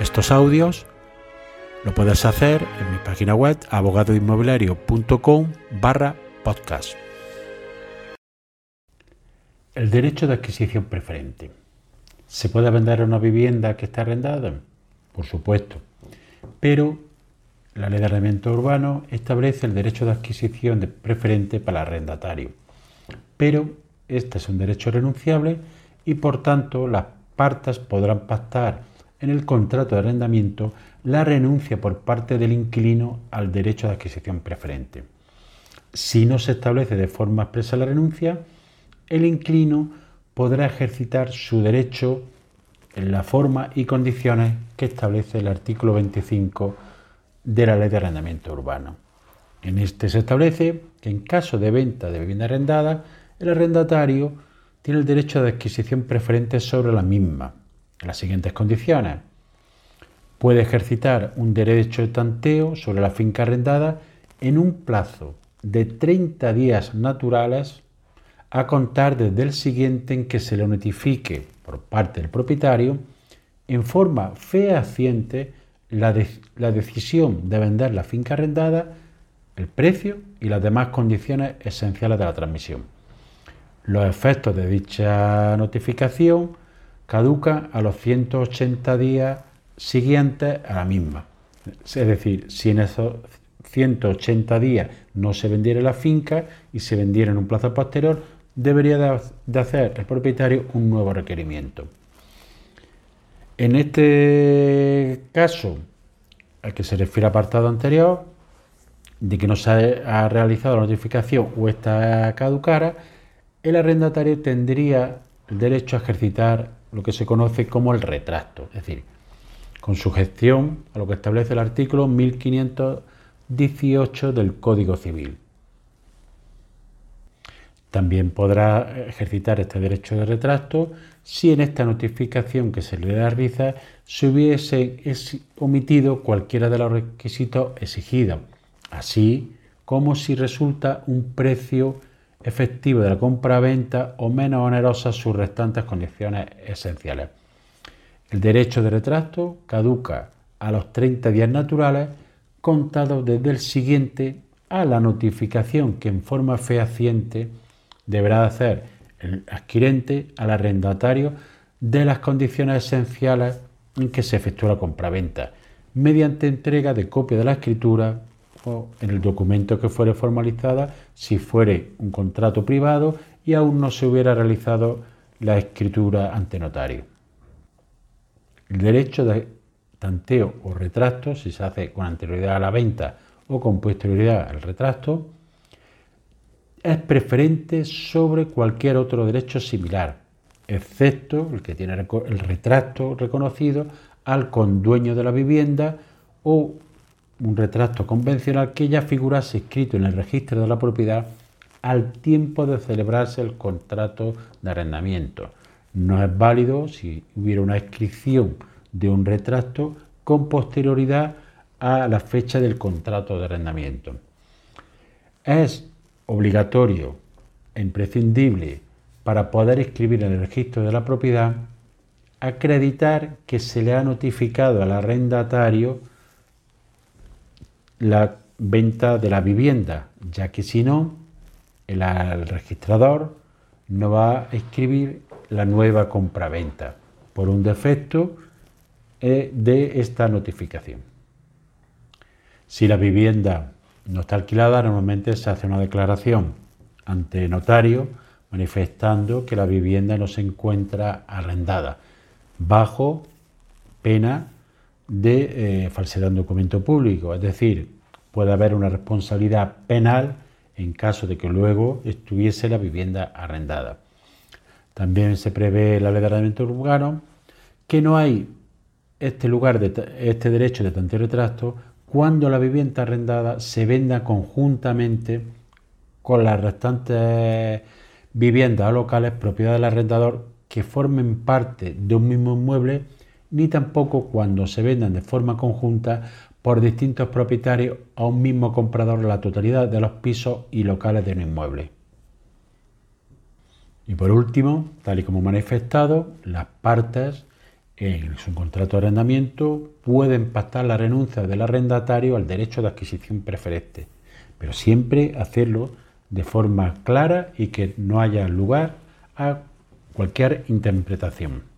estos audios, lo puedes hacer en mi página web abogadoinmobiliario.com barra podcast. El derecho de adquisición preferente. ¿Se puede vender una vivienda que está arrendada? Por supuesto. Pero la ley de arrendamiento urbano establece el derecho de adquisición de preferente para el arrendatario. Pero este es un derecho renunciable y por tanto las partes podrán pactar en el contrato de arrendamiento la renuncia por parte del inquilino al derecho de adquisición preferente. Si no se establece de forma expresa la renuncia, el inquilino podrá ejercitar su derecho en la forma y condiciones que establece el artículo 25 de la Ley de Arrendamiento Urbano. En este se establece que en caso de venta de vivienda arrendada, el arrendatario tiene el derecho de adquisición preferente sobre la misma, las siguientes condiciones. Puede ejercitar un derecho de tanteo sobre la finca arrendada en un plazo de 30 días naturales a contar desde el siguiente en que se le notifique por parte del propietario en forma fehaciente la, la decisión de vender la finca arrendada, el precio y las demás condiciones esenciales de la transmisión. Los efectos de dicha notificación caducan a los 180 días siguientes a la misma. Es decir, si en esos 180 días no se vendiera la finca y se vendiera en un plazo posterior, debería de hacer el propietario un nuevo requerimiento. En este caso, al que se refiere al apartado anterior, de que no se ha realizado la notificación o está caducara, el arrendatario tendría el derecho a ejercitar lo que se conoce como el retracto, es decir, con sujeción a lo que establece el artículo 1518 del Código Civil. También podrá ejercitar este derecho de retracto si en esta notificación que se le realiza se hubiese omitido cualquiera de los requisitos exigidos, así como si resulta un precio efectivo de la compra-venta o menos onerosas sus restantes condiciones esenciales. El derecho de retracto caduca a los 30 días naturales contados desde el siguiente a la notificación que en forma fehaciente deberá hacer el adquirente al arrendatario de las condiciones esenciales en que se efectúa la compraventa, mediante entrega de copia de la escritura en el documento que fuere formalizada si fuere un contrato privado y aún no se hubiera realizado la escritura ante notario. El derecho de tanteo o retracto, si se hace con anterioridad a la venta o con posterioridad al retracto, es preferente sobre cualquier otro derecho similar, excepto el que tiene el retracto reconocido al condueño de la vivienda o un retracto convencional que ya figurase escrito en el registro de la propiedad al tiempo de celebrarse el contrato de arrendamiento. No es válido si hubiera una inscripción de un retracto con posterioridad a la fecha del contrato de arrendamiento. Es obligatorio e imprescindible para poder escribir en el registro de la propiedad acreditar que se le ha notificado al arrendatario la venta de la vivienda, ya que si no, el, registrador no va a escribir la nueva compraventa por un defecto eh, de esta notificación. Si la vivienda no está alquilada, normalmente se hace una declaración ante notario manifestando que la vivienda no se encuentra arrendada, bajo pena de eh, falsedad en documento público, es decir, puede haber una responsabilidad penal en caso de que luego estuviese la vivienda arrendada. También se prevé la ley de arrendamiento urbano que no hay este lugar, de, este derecho de tanteo cuando la vivienda arrendada se venda conjuntamente con las restantes viviendas o locales propiedad del arrendador que formen parte de un mismo inmueble, ni tampoco cuando se vendan de forma conjunta por distintos propietarios a un mismo comprador la totalidad de los pisos y locales de un inmueble. Y por último, tal y como manifestado, las partes en su contrato de arrendamiento pueden pactar la renuncia del arrendatario al derecho de adquisición preferente, pero siempre hacerlo de forma clara y que no haya lugar a cualquier interpretación.